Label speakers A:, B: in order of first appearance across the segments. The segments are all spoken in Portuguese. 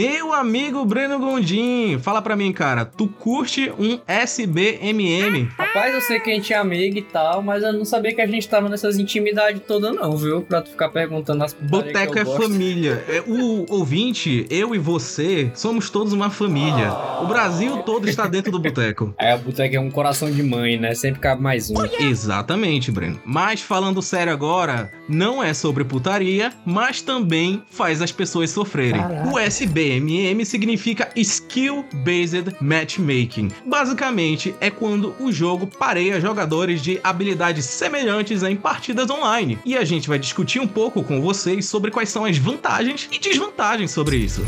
A: Meu amigo Breno Gondim, fala pra mim, cara, tu curte um SBMM?
B: Rapaz, eu sei que a gente é amigo e tal, mas eu não sabia que a gente tava nessas intimidades todas não, viu? Pra tu ficar perguntando as
A: Boteco é gosto. família. É, o ouvinte, eu e você, somos todos uma família. O Brasil todo está dentro do boteco.
B: É, o boteco é um coração de mãe, né? Sempre cabe mais um.
A: Exatamente, Breno. Mas falando sério agora, não é sobre putaria, mas também faz as pessoas sofrerem. Caraca. O SBMM significa Skill Based Matchmaking. Basicamente, é quando o jogo pareia jogadores de habilidades semelhantes em partidas online. E a gente vai discutir um pouco com vocês sobre quais são as vantagens e desvantagens sobre isso.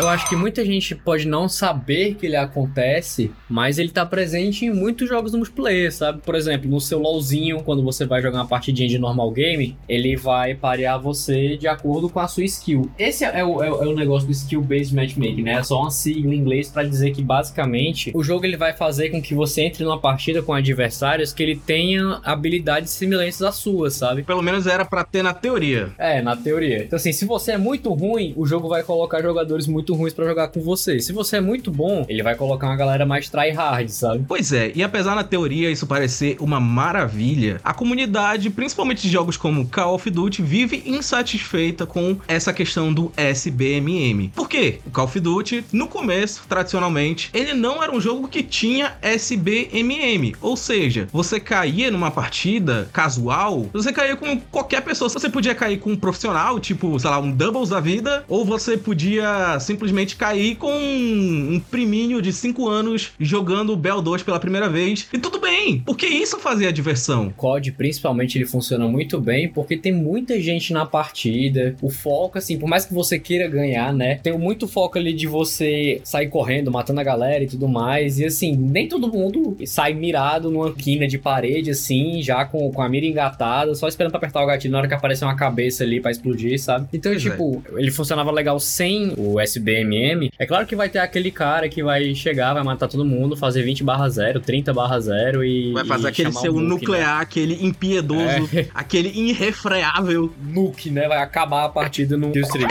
B: Eu acho que muita gente pode não saber que ele acontece, mas ele tá presente em muitos jogos do multiplayer, sabe? Por exemplo, no seu LoLzinho, quando você vai jogar uma partidinha de normal game, ele vai parear você de acordo com a sua skill. Esse é o, é o, é o negócio do skill-based matchmaking, né? É só uma sigla em inglês para dizer que basicamente o jogo ele vai fazer com que você entre numa partida com adversários que ele tenha habilidades semelhantes às suas, sabe?
A: Pelo menos era para ter na teoria.
B: É, na teoria. Então assim, se você é muito ruim, o jogo vai colocar jogadores muito muito ruins para jogar com você. Se você é muito bom, ele vai colocar uma galera mais tryhard, sabe?
A: Pois é, e apesar na teoria isso parecer uma maravilha, a comunidade, principalmente de jogos como Call of Duty, vive insatisfeita com essa questão do SBMM. Por quê? O Call of Duty, no começo, tradicionalmente, ele não era um jogo que tinha SBMM, ou seja, você caía numa partida casual, você caía com qualquer pessoa, você podia cair com um profissional, tipo, sei lá, um doubles da vida, ou você podia simplesmente simplesmente cair com um priminho de 5 anos jogando o Bell 2 pela primeira vez. E tudo bem, porque isso fazia diversão. O
B: COD, principalmente, ele funciona muito bem porque tem muita gente na partida. O foco, assim, por mais que você queira ganhar, né? Tem muito foco ali de você sair correndo, matando a galera e tudo mais. E assim, nem todo mundo sai mirado numa quina de parede, assim, já com, com a mira engatada, só esperando pra apertar o gatilho na hora que aparece uma cabeça ali para explodir, sabe? Então, pois tipo, é. ele funcionava legal sem o USB BMM, é claro que vai ter aquele cara que vai chegar, vai matar todo mundo, fazer 20 barra 0, 30 barra 0 e.
A: Vai fazer
B: e
A: aquele seu
B: nuke,
A: nuclear, né? aquele impiedoso, é. aquele irrefreável.
B: Nuke, né? Vai acabar a partida no Street.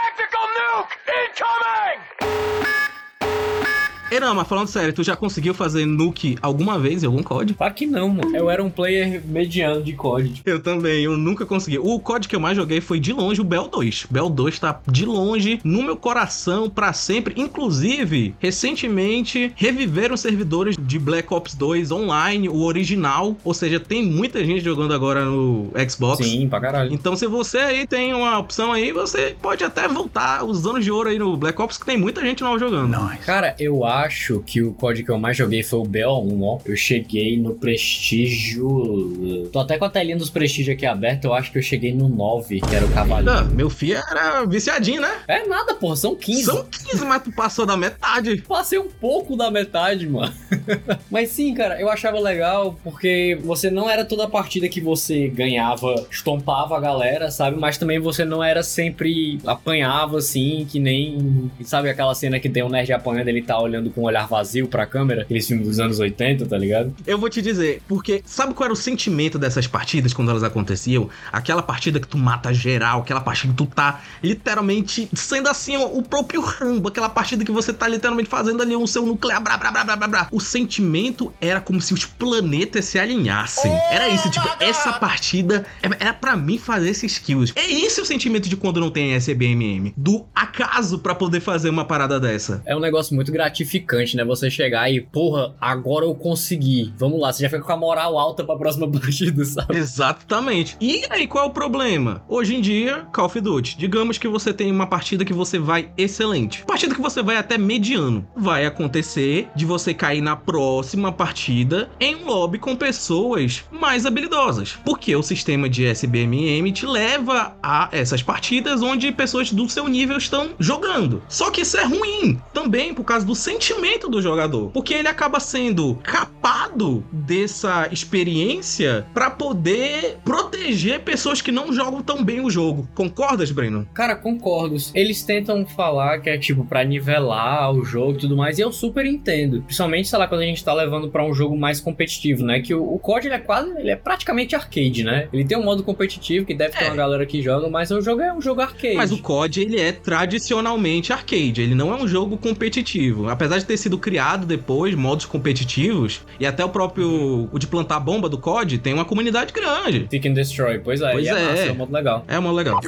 A: Ei, mas falando sério, tu já conseguiu fazer nuke alguma vez em algum COD?
B: Claro que não, mano. Eu era um player mediano de COD.
A: Eu também, eu nunca consegui. O COD que eu mais joguei foi de longe o Bell 2. Bell 2 tá de longe no meu coração para sempre. Inclusive, recentemente reviveram servidores de Black Ops 2 online, o original. Ou seja, tem muita gente jogando agora no Xbox.
B: Sim, pra caralho.
A: Então, se você aí tem uma opção aí, você pode até voltar os anos de ouro aí no Black Ops, que tem muita gente nova jogando.
B: Nice. Cara, eu acho acho que o código que eu mais joguei foi o BO1, ó. Eu cheguei no prestígio. Tô até com a telinha dos prestígios aqui aberta. Eu acho que eu cheguei no 9, que era o cavalo. Ah,
A: meu filho era viciadinho, né?
B: É nada, porra. São 15.
A: São 15, mas tu passou da metade.
B: Passei um pouco da metade, mano. mas sim, cara, eu achava legal porque você não era toda a partida que você ganhava, estompava a galera, sabe? Mas também você não era sempre apanhava assim, que nem. Sabe aquela cena que tem um nerd apanhando, ele tá olhando com um olhar vazio pra câmera, aqueles filmes dos anos 80, tá ligado?
A: Eu vou te dizer, porque sabe qual era o sentimento dessas partidas quando elas aconteciam? Aquela partida que tu mata geral, aquela partida que tu tá literalmente sendo assim ó, o próprio Rambo, aquela partida que você tá literalmente fazendo ali um seu nuclear, blá, blá, blá, blá, blá, blá. O sentimento era como se os planetas se alinhassem. Era isso, tipo, essa partida era para mim fazer esses kills. É esse o sentimento de quando não tem SBMM, do acaso para poder fazer uma parada dessa.
B: É um negócio muito gratificante gratificante, né? Você chegar e, porra, agora eu consegui. Vamos lá, você já fica com a moral alta pra próxima partida, sabe?
A: Exatamente. E aí, qual é o problema? Hoje em dia, Call of Duty, digamos que você tem uma partida que você vai excelente. Partida que você vai até mediano. Vai acontecer de você cair na próxima partida em um lobby com pessoas mais habilidosas. Porque o sistema de SBMM te leva a essas partidas onde pessoas do seu nível estão jogando. Só que isso é ruim também por causa do sentimento sentimento do jogador. Porque ele acaba sendo capaz ocupado dessa experiência para poder proteger pessoas que não jogam tão bem o jogo. Concordas, Breno?
B: Cara, concordo. Eles tentam falar que é tipo para nivelar o jogo e tudo mais, e eu super entendo. Principalmente, sei lá, quando a gente tá levando para um jogo mais competitivo, né? Que o, o COD ele é quase, ele é praticamente arcade, né? Ele tem um modo competitivo que deve é. ter uma galera que joga, mas o jogo é um jogo arcade.
A: Mas o COD ele é tradicionalmente arcade, ele não é um jogo competitivo. Apesar de ter sido criado depois modos competitivos e até o próprio o de plantar bomba do COD tem uma comunidade grande.
B: Seek and Destroy, pois é,
A: pois é,
B: é, massa, é um modo legal.
A: É um modo legal.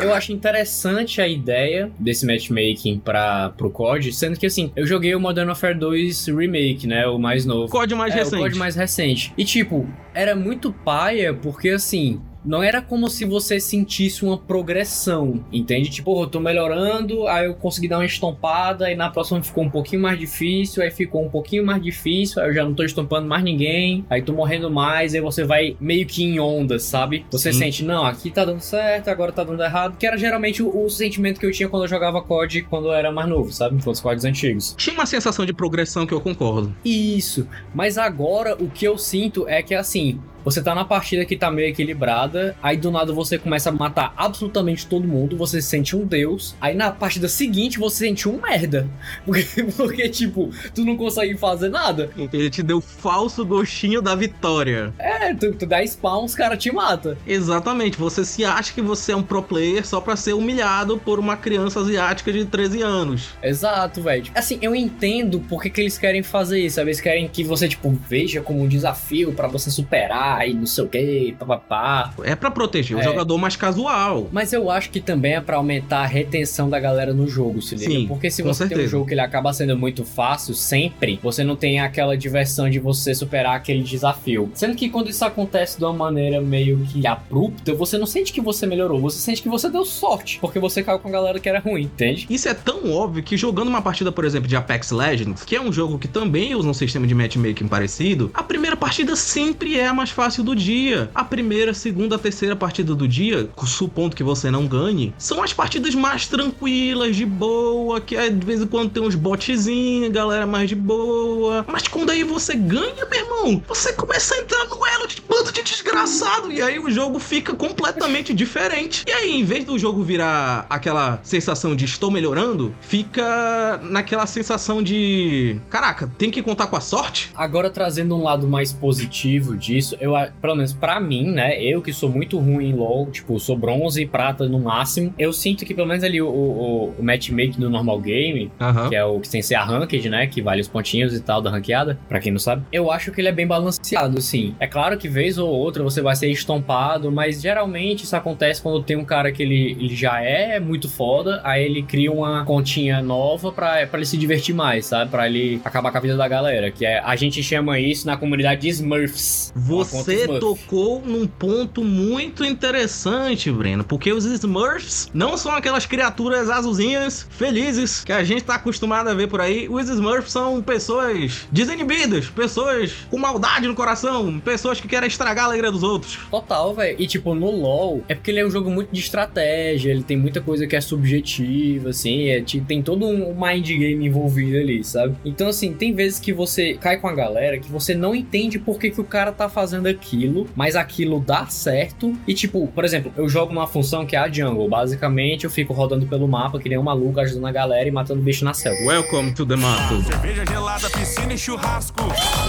B: Eu acho interessante a ideia desse matchmaking para pro COD, sendo que assim, eu joguei o Modern Warfare 2 Remake, né, o mais novo.
A: COD mais
B: é,
A: recente.
B: O COD mais recente. E tipo, era muito paia porque assim, não era como se você sentisse uma progressão, entende? Tipo, eu tô melhorando, aí eu consegui dar uma estompada, e na próxima ficou um pouquinho mais difícil, aí ficou um pouquinho mais difícil, aí eu já não tô estompando mais ninguém, aí tô morrendo mais, aí você vai meio que em ondas, sabe? Você Sim. sente, não, aqui tá dando certo, agora tá dando errado, que era geralmente o, o, sentimento que eu tinha quando eu jogava COD quando eu era mais novo, sabe? Os CODs antigos.
A: Tinha uma sensação de progressão que eu concordo.
B: Isso, mas agora o que eu sinto é que assim, você tá na partida que tá meio equilibrada, aí do nada você começa a matar absolutamente todo mundo, você se sente um deus, aí na partida seguinte você sente um merda. Porque, porque tipo, tu não consegue fazer nada.
A: Ele te deu falso gostinho da vitória.
B: É, tu, tu dá spawn, os caras te matam.
A: Exatamente, você se acha que você é um pro player só pra ser humilhado por uma criança asiática de 13 anos.
B: Exato, velho. Assim, eu entendo porque que eles querem fazer isso, sabe? Eles querem que você, tipo, veja como um desafio para você superar e não sei o que, papapá.
A: É para proteger é. o jogador mais casual.
B: Mas eu acho que também é para aumentar a retenção da galera no jogo, se liga? Sim, Porque se você certeza. tem um jogo que ele acaba sendo muito fácil, sempre, você não tem aquela diversão de você superar aquele desafio. Sendo que quando isso acontece de uma maneira meio que abrupta, você não sente que você melhorou, você sente que você deu sorte, porque você caiu com a galera que era ruim, entende?
A: Isso é tão óbvio que jogando uma partida, por exemplo, de Apex Legends, que é um jogo que também usa um sistema de matchmaking parecido, a primeira partida sempre é a mais fácil fácil do dia. A primeira, segunda, terceira partida do dia, supondo que você não ganhe, são as partidas mais tranquilas, de boa, que de vez em quando tem uns botezinhos, galera mais de boa. Mas quando aí você ganha, meu irmão, você começa a entrar no elo de bando de desgraçado. E aí o jogo fica completamente diferente. E aí, em vez do jogo virar aquela sensação de estou melhorando, fica naquela sensação de caraca, tem que contar com a sorte.
B: Agora trazendo um lado mais positivo disso, eu eu, pelo menos para mim, né? Eu que sou muito ruim em LoL, tipo, sou bronze e prata no máximo. Eu sinto que pelo menos ali o, o, o matchmaking do normal game, uhum. que é o que tem que ser a ranked, né? Que vale os pontinhos e tal da ranqueada, para quem não sabe. Eu acho que ele é bem balanceado, assim. É claro que vez ou outra você vai ser estompado, mas geralmente isso acontece quando tem um cara que ele, ele já é muito foda, aí ele cria uma continha nova pra, pra ele se divertir mais, sabe? Pra ele acabar com a vida da galera. Que é, a gente chama isso na comunidade de Smurfs.
A: Você você tocou num ponto muito interessante, Breno, porque os Smurfs não são aquelas criaturas azulzinhas felizes que a gente tá acostumado a ver por aí. Os Smurfs são pessoas desinibidas, pessoas com maldade no coração, pessoas que querem estragar a alegria dos outros.
B: Total, velho. E tipo, no LoL, é porque ele é um jogo muito de estratégia, ele tem muita coisa que é subjetiva, assim, é, tem todo um mind game envolvido ali, sabe? Então, assim, tem vezes que você cai com a galera que você não entende por que, que o cara tá fazendo aquilo, mas aquilo dá certo. E tipo, por exemplo, eu jogo uma função que é a jungle. Basicamente, eu fico rodando pelo mapa que nem um maluco, ajudando a galera e matando bicho na selva.
A: Welcome to the mato.
C: Cerveja gelada, piscina e churrasco.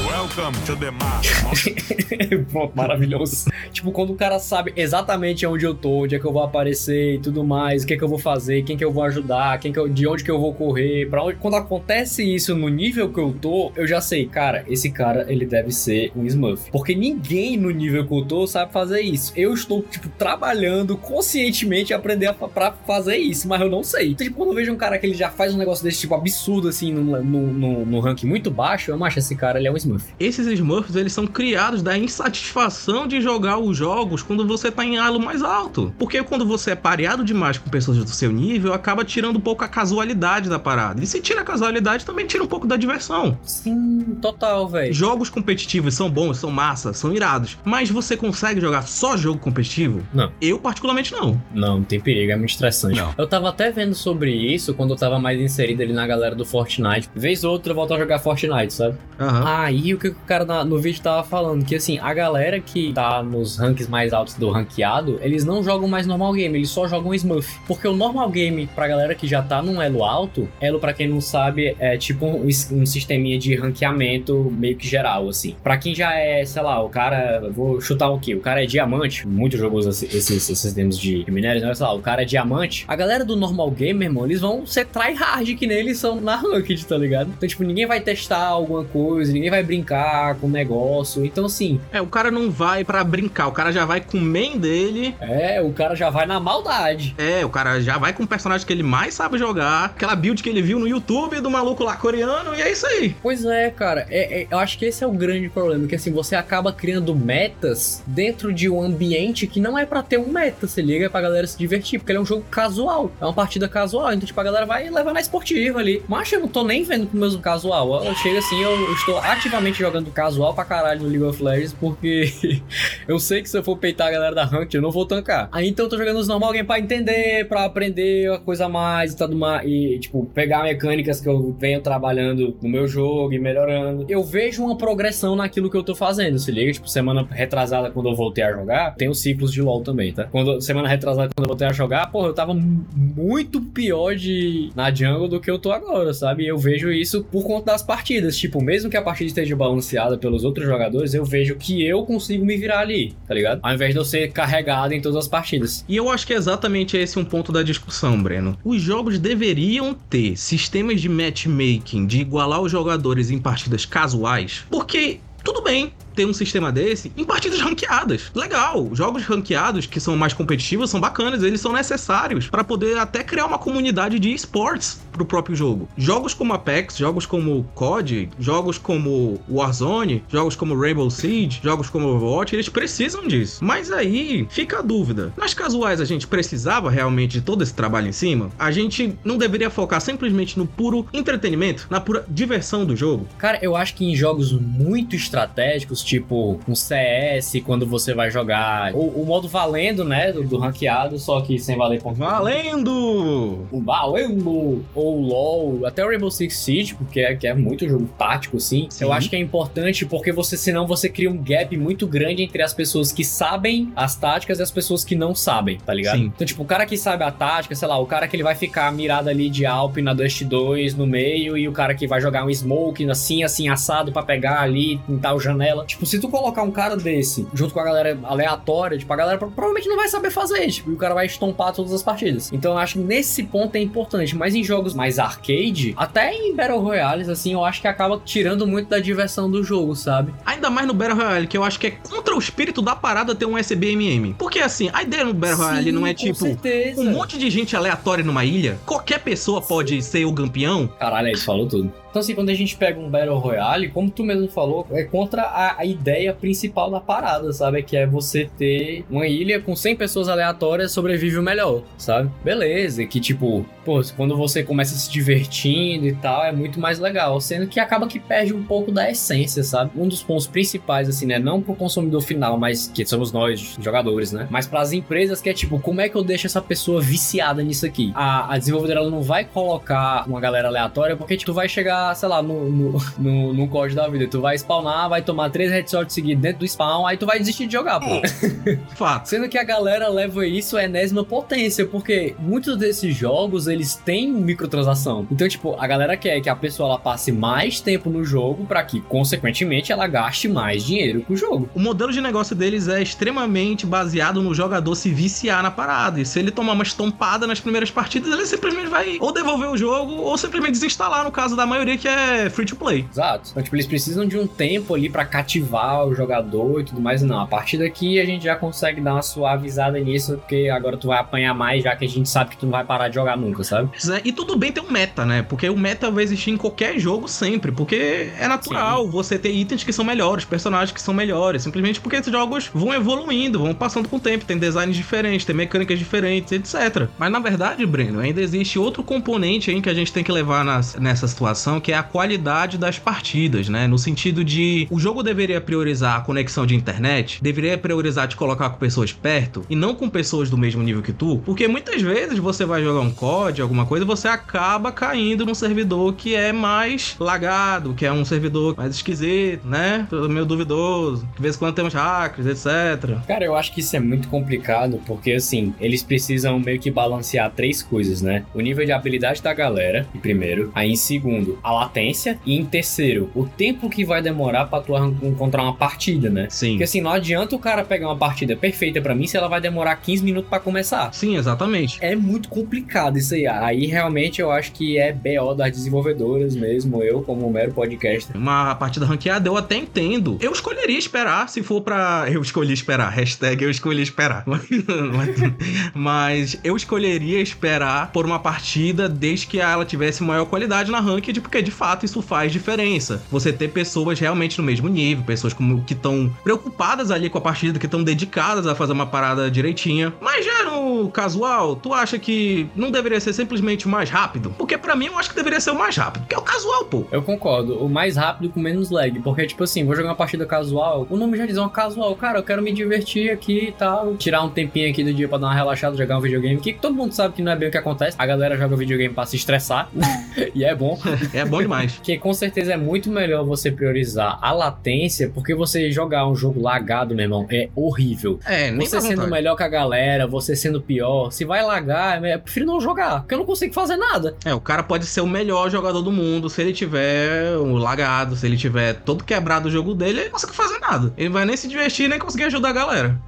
C: Welcome to the mato.
B: Pronto, maravilhoso. tipo, quando o cara sabe exatamente onde eu tô, onde é que eu vou aparecer e tudo mais, o que é que eu vou fazer, quem que eu vou ajudar, quem que eu, de onde que eu vou correr, para onde. Quando acontece isso no nível que eu tô, eu já sei, cara, esse cara ele deve ser um Smurf. Porque ninguém ninguém no nível que eu tô sabe fazer isso. Eu estou, tipo, trabalhando conscientemente a aprender a, pra fazer isso, mas eu não sei. Então, tipo, quando eu vejo um cara que ele já faz um negócio desse, tipo, absurdo, assim, no, no, no, no ranking muito baixo, eu acho esse cara, ele é um Smurf.
A: esses Smurfs eles são criados da insatisfação de jogar os jogos quando você tá em elo mais alto. Porque quando você é pareado demais com pessoas do seu nível, acaba tirando um pouco a casualidade da parada. E se tira a casualidade, também tira um pouco da diversão.
B: Sim, total, velho.
A: Jogos competitivos são bons, são massa, são irados. Mas você consegue jogar só jogo competitivo?
B: Não.
A: Eu, particularmente, não.
B: Não, não tem perigo, é muito estressante.
C: Não.
B: Eu tava até vendo sobre isso quando eu tava mais inserido ali na galera do Fortnite. Vez ou outra eu volto a jogar Fortnite, sabe?
A: Aham.
B: Aí o que o cara na- no vídeo tava falando, que assim, a galera que tá nos ranks mais altos do ranqueado, eles não jogam mais normal game, eles só jogam Smurf. Porque o normal game, pra galera que já tá num elo alto, elo pra quem não sabe, é tipo um, um sisteminha de ranqueamento meio que geral, assim. Pra quem já é, sei lá, o cara, vou chutar o quê? O cara é diamante, muito jogoso esse- esses, esses termos de minérios, né? Sei lá, o cara é diamante. A galera do normal game, meu irmão, eles vão ser tryhard que nem eles são na ranked, tá ligado? Então, tipo, ninguém vai testar alguma coisa, ninguém vai brincar com o negócio. Então, assim,
A: É, o cara não vai pra brincar, o cara já vai com o main dele.
B: é, o cara já vai na maldade.
A: É, o cara já vai com o personagem que ele mais sabe jogar, aquela build que ele viu no YouTube do maluco lá coreano, e é isso aí.
B: Pois é, cara. É- é- eu acho que esse é o grande problema, que assim, você acaba criando metas dentro de um ambiente que não é pra ter um meta, se liga, é pra galera se divertir, porque ele é um jogo casual, é uma partida casual, então tipo, a galera vai levar na esportiva ali. Mas eu não tô nem vendo pro meu casual, eu chego assim, eu, eu estou ativamente jogando casual pra caralho no League of Legends, porque eu sei que se eu for peitar a galera da Ranked, eu não vou tancar. Aí então eu tô jogando os normal game pra entender, pra aprender a coisa a mais e tudo mais, e tipo, pegar mecânicas que eu venho trabalhando no meu jogo e melhorando. Eu vejo uma progressão naquilo que eu tô fazendo, se liga? Tipo, semana retrasada, quando eu voltei a jogar, tem os ciclos de LoL também, tá? Quando, semana retrasada, quando eu voltei a jogar, porra, eu tava mu- muito pior de na jungle do que eu tô agora, sabe? Eu vejo isso por conta das partidas. Tipo, mesmo que a partida esteja balanceada pelos outros jogadores, eu vejo que eu consigo me virar ali, tá ligado? Ao invés de eu ser carregado em todas as partidas.
A: E eu acho que é exatamente esse um ponto da discussão, Breno. Os jogos deveriam ter sistemas de matchmaking de igualar os jogadores em partidas casuais, porque tudo bem ter um sistema desse em partidas ranqueadas. Legal, jogos ranqueados que são mais competitivos são bacanas, eles são necessários para poder até criar uma comunidade de esportes pro próprio jogo. Jogos como Apex, jogos como COD, jogos como Warzone, jogos como Rainbow Siege, jogos como Overwatch, eles precisam disso. Mas aí fica a dúvida. Nas casuais a gente precisava realmente de todo esse trabalho em cima? A gente não deveria focar simplesmente no puro entretenimento, na pura diversão do jogo?
B: Cara, eu acho que em jogos muito estratégicos, tipo um CS, quando você vai jogar o, o modo valendo, né, do, do ranqueado, só que sem valer ponto.
A: Valendo!
B: O Valendo! Ou LoL, até o Rainbow Six Siege, porque é, que é muito jogo tático, assim.
A: Sim.
B: Eu acho que é importante porque você, senão você cria um gap muito grande entre as pessoas que sabem as táticas e as pessoas que não sabem, tá ligado?
A: Sim.
B: Então, tipo, o cara que sabe a tática, sei lá, o cara que ele vai ficar mirado ali de Alp na Dust 2 no meio e o cara que vai jogar um Smoke assim, assim, assado pra pegar ali em tal janela. Tipo, se tu colocar um cara desse junto com a galera aleatória, tipo, a galera pro- provavelmente não vai saber fazer, tipo, e o cara vai estompar todas as partidas. Então eu acho que nesse ponto é importante, mas em jogos mais arcade, até em Battle Royales, assim, eu acho que acaba tirando muito da diversão do jogo, sabe?
A: Ainda mais no Battle Royale, que eu acho que é contra o espírito da parada ter um SBMM. Porque assim, a ideia no Battle Royale não é tipo
B: certeza.
A: um monte de gente aleatória numa ilha. Qualquer pessoa pode ser o campeão.
B: Caralho, aí tu falou tudo. Então, assim, quando a gente pega um Battle Royale, como tu mesmo falou, é contra a, a ideia principal da parada, sabe? Que é você ter uma ilha com 100 pessoas aleatórias sobrevive o melhor, sabe? Beleza, que tipo, pô, quando você começa se divertindo e tal, é muito mais legal. Sendo que acaba que perde um pouco da essência, sabe? Um dos pontos principais, assim, né? Não pro consumidor final, mas que somos nós, jogadores, né? Mas pras empresas, que é tipo, como é que eu deixo essa pessoa viciada nisso aqui? A, a desenvolvedora ela não vai colocar uma galera aleatória, porque tipo, tu vai chegar, sei lá, no, no, no, no código da vida. Tu vai spawnar, vai tomar três headshots seguidos dentro do spawn, aí tu vai desistir de jogar, pô.
A: Fato.
B: Sendo que a galera leva isso à enésima potência, porque muitos desses jogos, eles têm microtransação. Então, tipo, a galera quer que a pessoa ela passe mais tempo no jogo pra que, consequentemente, ela gaste mais dinheiro com o jogo.
A: O modelo de negócio deles é extremamente baseado no jogador se viciar na parada. E se ele tomar uma estompada nas primeiras partidas, ele simplesmente vai ou devolver o jogo ou simplesmente desinstalar, no caso da maioria que é free to play.
B: Exato. Então, tipo, eles precisam de um tempo ali pra cativar o jogador e tudo mais. Não, a partir daqui a gente já consegue dar uma suavizada nisso, porque agora tu vai apanhar mais, já que a gente sabe que tu não vai parar de jogar nunca, sabe?
A: É, E tudo bem ter um meta, né? Porque o meta vai existir em qualquer jogo sempre. Porque é natural você ter itens que são melhores, personagens que são melhores. Simplesmente porque esses jogos vão evoluindo, vão passando com o tempo. Tem designs diferentes, tem mecânicas diferentes, etc. Mas na verdade, Breno, ainda existe outro componente aí que a gente tem que levar nas- nessa situação, que é a qualidade das partidas, né? No sentido de o jogo deveria priorizar a conexão de internet, deveria priorizar te colocar com pessoas perto e não com pessoas do mesmo nível que tu, porque muitas vezes você vai jogar um COD, alguma coisa, e você acaba caindo num servidor que é mais lagado, que é um servidor mais esquisito, né? Meio duvidoso. De vez em quando temos hackers, etc.
B: Cara, eu acho que isso é muito complicado, porque assim, eles precisam meio que balancear três coisas, né? O nível de habilidade da galera, em primeiro. Aí em segundo, a latência. E em terceiro, o tempo que vai demorar pra tu encontrar uma partida, né?
A: Sim.
B: Porque assim, não adianta o cara pegar uma partida perfeita pra mim se ela vai demorar 15 minutos pra começar.
A: Sim, exatamente.
B: É muito complicado isso aí. Aí realmente eu acho que é BO das desenvolvedoras mesmo, eu como mero podcaster.
A: Uma partida ranqueada eu até entendo. Eu escolheria esperar se for pra. Eu escolhi esperar. Hashtag eu escolhi esperar. Mas- Mas eu escolheria esperar por uma partida desde que ela tivesse maior qualidade na ranked, porque de fato isso faz diferença. Você ter pessoas realmente no mesmo nível, pessoas como, que estão preocupadas ali com a partida, que estão dedicadas a fazer uma parada direitinha. Mas já no casual, tu acha que não deveria ser simplesmente mais rápido? Porque pra mim eu acho que deveria ser o mais rápido, porque é o casual, pô.
B: Eu concordo, o mais rápido com menos lag, porque tipo assim, vou jogar uma partida casual, o nome já diz é uma casual, cara, eu quero me divertir aqui e tal, tirar um tempinho aqui do dia pra dar uma relaxada, jogar um videogame, que todo mundo sabe que não é bem o que acontece, a galera joga videogame pra se estressar, e é bom,
A: É bom demais.
B: que com certeza é muito melhor você priorizar a latência, porque você jogar um jogo lagado, meu irmão, é horrível.
A: É, nem
B: Você sendo
A: vontade.
B: melhor que a galera, você sendo pior, se vai lagar, eu prefiro não jogar, porque eu não consigo fazer nada.
A: É, o cara pode ser o melhor jogador do mundo se ele tiver um lagado, se ele tiver todo quebrado o jogo dele, ele não consegue fazer nada. Ele vai nem se divertir, nem conseguir ajudar a galera.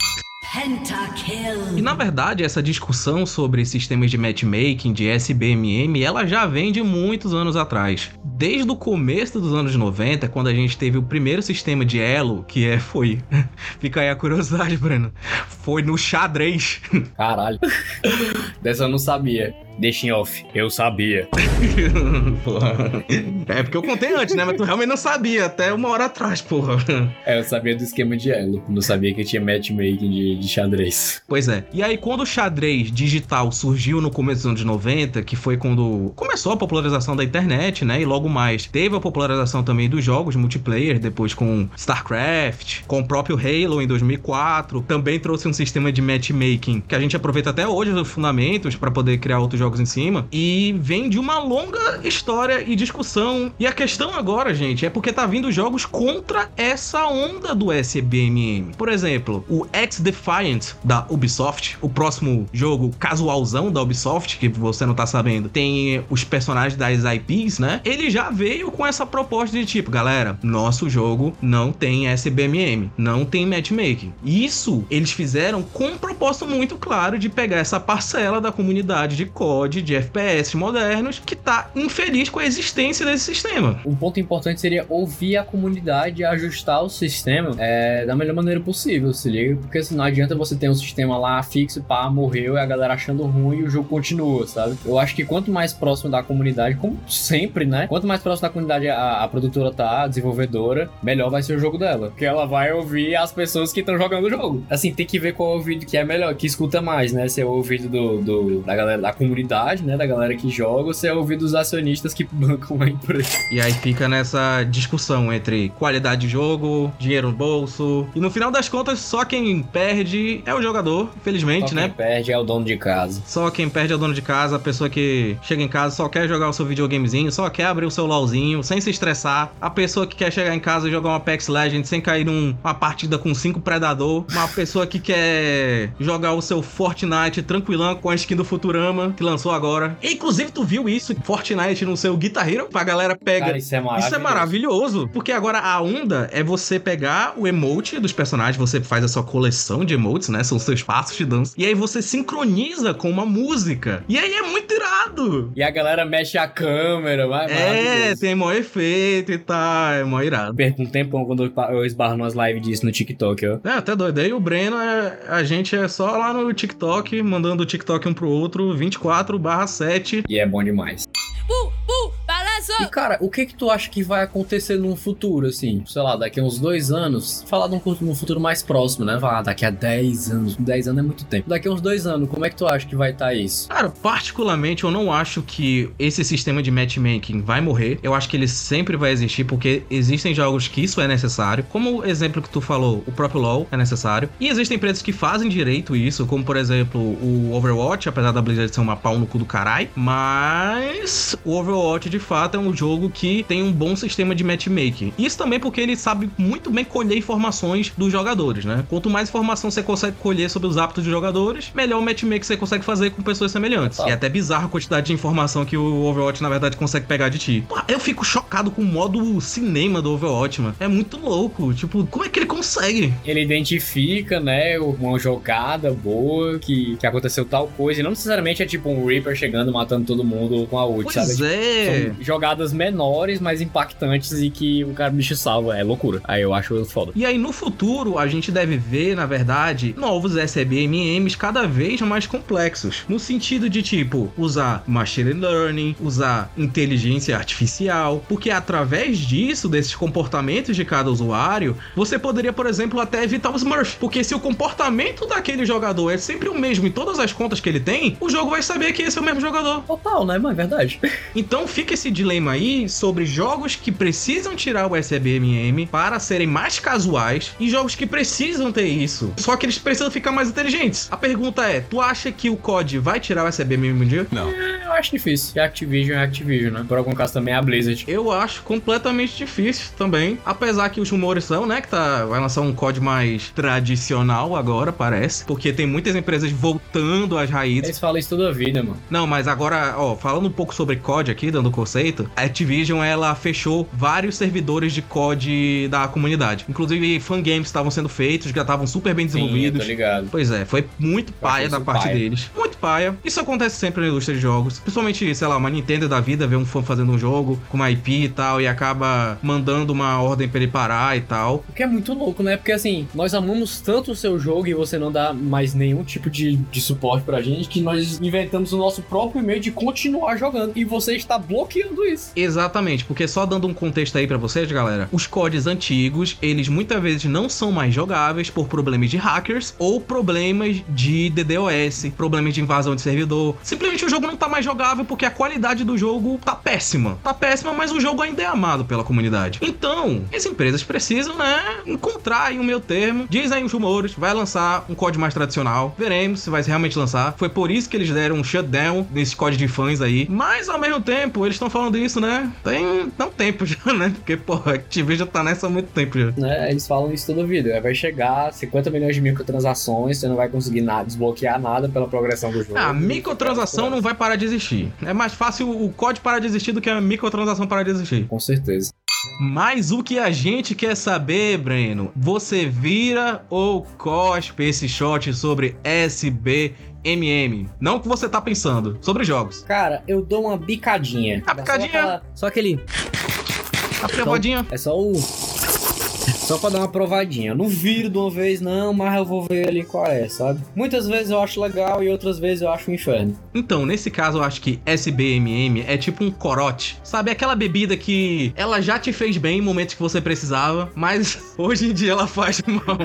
A: E na verdade, essa discussão sobre sistemas de matchmaking, de SBMM, ela já vem de muitos anos atrás. Desde o começo dos anos 90, quando a gente teve o primeiro sistema de elo, que é foi. Fica aí a curiosidade, Breno. Foi no xadrez.
B: Caralho. Dessa eu não sabia. Deixa em off. Eu sabia.
A: porra. É porque eu contei antes, né? Mas tu realmente não sabia, até uma hora atrás, porra.
B: É, eu sabia do esquema de elo. Não sabia que tinha matchmaking de, de xadrez.
A: Pois é. E aí, quando o xadrez digital surgiu no começo dos anos 90, que foi quando começou a popularização da internet, né? E logo mais teve a popularização também dos jogos multiplayer, depois com StarCraft, com o próprio Halo em 2004. Também trouxe um sistema de matchmaking que a gente aproveita até hoje os fundamentos para poder criar outros jogos em cima. E vem de uma longa história e discussão. E a questão agora, gente, é porque tá vindo jogos contra essa onda do SBMM. Por exemplo, o X-Defiant da Ubisoft, o próximo jogo casualzão da Ubisoft, que você não tá sabendo, tem os personagens das IPs, né? Ele já veio com essa proposta de tipo, galera, nosso jogo não tem SBMM, não tem matchmaking. Isso eles fizeram com um propósito muito claro de pegar essa parcela da comunidade de COD, de FPS modernos, que tá infeliz com a existência desse sistema.
B: Um ponto importante seria ouvir a comunidade e ajustar o sistema é, da melhor maneira possível, se liga? Porque assim, não adianta você ter um sistema lá fixo, pá, morreu e a galera achando ruim e o jogo continua, sabe? Eu acho que quanto mais próximo da comunidade, como sempre, né? Quanto mais próximo da comunidade a, a produtora tá, a desenvolvedora, melhor vai ser o jogo dela. Porque ela vai ouvir as pessoas que estão jogando o jogo. Assim, tem que ver qual é o ouvido que é melhor, que escuta mais, né? Se é o ouvido do, do- da galera da comunidade, né? Da galera que joga, ou se é ouvido dos acionistas que bancam a empresa.
A: E aí fica nessa discussão entre qualidade de jogo, dinheiro no bolso. E no final das contas, só quem perde é o jogador, infelizmente,
B: Só
A: né?
B: quem perde é o dono de casa.
A: Só quem perde é o dono de casa, a pessoa que chega em casa só quer jogar o seu videogamezinho, só quer abrir o seu LOLzinho, sem se estressar. A pessoa que quer chegar em casa e jogar um Apex Legends sem cair numa partida com cinco predador. Uma pessoa que quer jogar o seu Fortnite tranquilão com a skin do Futurama, que lançou agora. Inclusive, tu viu isso, Fortnite no seu Guitar Hero, pra galera pega.
B: Cara, isso é maravilhoso.
A: Isso é maravilhoso, porque agora a onda é você pegar o emote dos personagens, você faz a sua coleção de emotes, né? São os seus passos de dança. E aí você sincroniza com uma música. E aí é muito irado.
B: E a galera mexe a câmera, vai,
A: É, tem mó efeito e tal, é mó irado.
B: Perco um tempão quando eu esbarro nas lives disso no TikTok, ó.
A: É, até doido. Aí o Breno, é, a gente é só lá no TikTok, mandando o TikTok um pro outro, 24 barra 7.
B: E é bom demais.
D: Boo, boo, balançou.
B: E cara, o que que tu acha que vai acontecer num futuro, assim? Sei lá, daqui a uns dois anos. Falar de um, cu- num futuro mais próximo, né? Falar daqui a 10 anos. 10 anos é muito tempo. Daqui a uns dois anos, como é que tu acha que vai estar isso?
A: Cara, particularmente eu não acho que esse sistema de matchmaking vai morrer. Eu acho que ele sempre vai existir porque existem jogos que isso é necessário. Como o exemplo que tu falou, o próprio LoL é necessário. E existem empresas que fazem direito isso, como por exemplo o Overwatch, apesar da Blizzard ser uma pau no cu do caralho. Mas o Overwatch de fato é um jogo que tem um bom sistema de matchmaking. Isso também porque ele sabe muito bem colher informações dos jogadores, né? Quanto mais informação você consegue colher sobre os hábitos dos jogadores, melhor o matchmaking você consegue fazer com pessoas semelhantes.
B: Total.
A: E é até bizarro a quantidade de informação que o Overwatch, na verdade, consegue pegar de ti. Pô, eu fico chocado com o modo cinema do Overwatch, mano. É muito louco. Tipo, como é que ele consegue?
B: Ele identifica, né, uma jogada boa que, que aconteceu tal coisa. E não necessariamente é tipo um Reaper chegando matando todo mundo com a ult, sabe?
A: Pois é.
B: São jogadas menores, mas impactantes e que o cara bicho salva. É loucura. Aí eu acho foda.
A: E aí, no futuro, a gente deve ver, na verdade, novos SBMMs cada vez mais complexos. No sentido de, tipo, usar machine learning, usar inteligência artificial, porque através disso, desses comportamentos de cada usuário, você poderia, por exemplo, até evitar os Smurf. Porque se o comportamento daquele jogador é sempre o mesmo em todas as contas que ele tem, o jogo vai saber que esse é o mesmo jogador.
B: Total, né, mano? É verdade.
A: Então fica esse dilema aí sobre jogos que precisam tirar o SBMM para serem mais casuais e jogos que precisam ter isso. Só que eles precisam ficar mais inteligentes. A pergunta é: tu acha que o COD vai tirar o SBMM um dia?
C: Não.
B: Eu acho difícil. E Activision é Activision, né? Por algum caso também é a Blizzard.
A: Eu acho completamente difícil também. Apesar que os rumores são, né, que tá, vai lançar um COD mais tradicional agora, parece. Porque tem muitas empresas voltando às raízes.
B: Eles falam isso toda a vida, mano.
A: Não, mas agora, ó, falando um pouco sobre COD aqui, dando o conceito, a Activision, ela fechou vários servidores de COD da comunidade. Inclusive, fangames estavam sendo feitos, já estavam super bem
B: Sim,
A: desenvolvidos.
B: tô ligado.
A: Pois é, foi muito paia
B: isso
A: da parte
B: paia.
A: deles. Muito paia. Isso acontece sempre na indústria de jogos. Principalmente, sei lá, uma Nintendo da vida vê um fã fazendo um jogo com uma IP e tal e acaba mandando uma ordem pra ele parar e tal.
B: O que é muito louco, né? Porque assim, nós amamos tanto o seu jogo e você não dá mais nenhum tipo de, de suporte pra gente que nós inventamos o nosso próprio meio de continuar jogando. E você está bloqueando isso.
A: Exatamente, porque só dando um contexto aí pra vocês, galera, os CODs antigos, eles muitas vezes não são mais jogáveis por problemas de hackers ou problemas de DDoS, problemas de invasão de servidor. Simplesmente o jogo não tá mais jogável porque a qualidade do jogo tá péssima. Tá péssima, mas o jogo ainda é amado pela comunidade. Então, as empresas precisam, né, encontrar aí um meio termo. Dizem os rumores, vai lançar um COD mais tradicional. Veremos se vai realmente lançar. Foi por isso que eles deram um shutdown nesse COD de fãs aí. Mas ao mesmo tempo, eles estão falando isso, né? Tem um tempo já, né? Porque, porra, a Activision tá nessa há muito tempo já.
B: Né? Eles falam isso toda a vida. Vai chegar 50 milhões de microtransações, você não vai conseguir nada, desbloquear nada pela progressão do jogo.
A: Ah, a microtransação não vai parar de existir. É mais fácil o COD parar de existir do que a microtransação parar de existir.
B: Com certeza.
A: Mas o que a gente quer saber, Breno, você vira ou cospe esse shot sobre SBMM? Não o que você tá pensando, sobre jogos.
B: Cara, eu dou uma bicadinha.
A: A bicadinha?
B: Só, aquela- só aquele.
A: A provadinha.
B: É só o. Só pra dar uma provadinha. Eu Não viro de uma vez, não, mas eu vou ver ali qual é, sabe? Muitas vezes eu acho legal e outras vezes eu acho um inferno.
A: Então, nesse caso, eu acho que SBMM é tipo um corote. Sabe, aquela bebida que ela já te fez bem em momentos que você precisava, mas hoje em dia ela faz mal.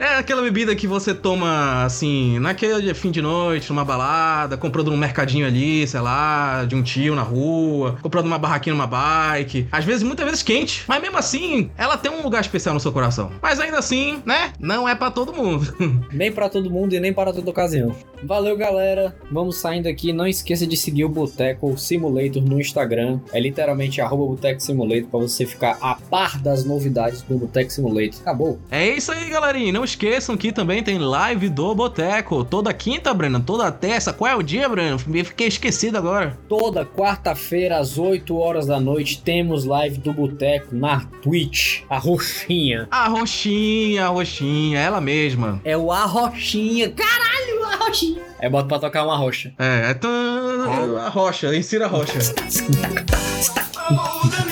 A: É aquela bebida que você toma, assim, naquele fim de noite, numa balada, comprando num mercadinho ali, sei lá, de um tio na rua, comprando uma barraquinha numa bike. Às vezes, muitas vezes quente, mas mesmo assim, ela tem um lugar especial no seu coração. Mas ainda assim, né, não é pra todo mundo.
B: Nem pra todo mundo e nem para toda ocasião. Valeu, galera. Vamos saindo aqui. Não esqueça de seguir o Boteco Simulator no Instagram. É literalmente arroba Boteco Simulator pra você ficar a par das novidades do Boteco Simulator. Acabou.
A: É isso aí, galerinha. Não esqueçam que também tem live do Boteco. Toda quinta, Breno. Toda terça. Qual é o dia, Breno? Me fiquei esquecido agora.
B: Toda quarta-feira, às 8 horas da noite, temos live do Boteco na Twitch. A roxinha.
A: A roxinha, a roxinha, ela mesma.
B: É o A Roxinha. Caralho, A Roxinha. É, bota pra tocar uma roxa.
A: É, é tão... a rocha, insira a rocha.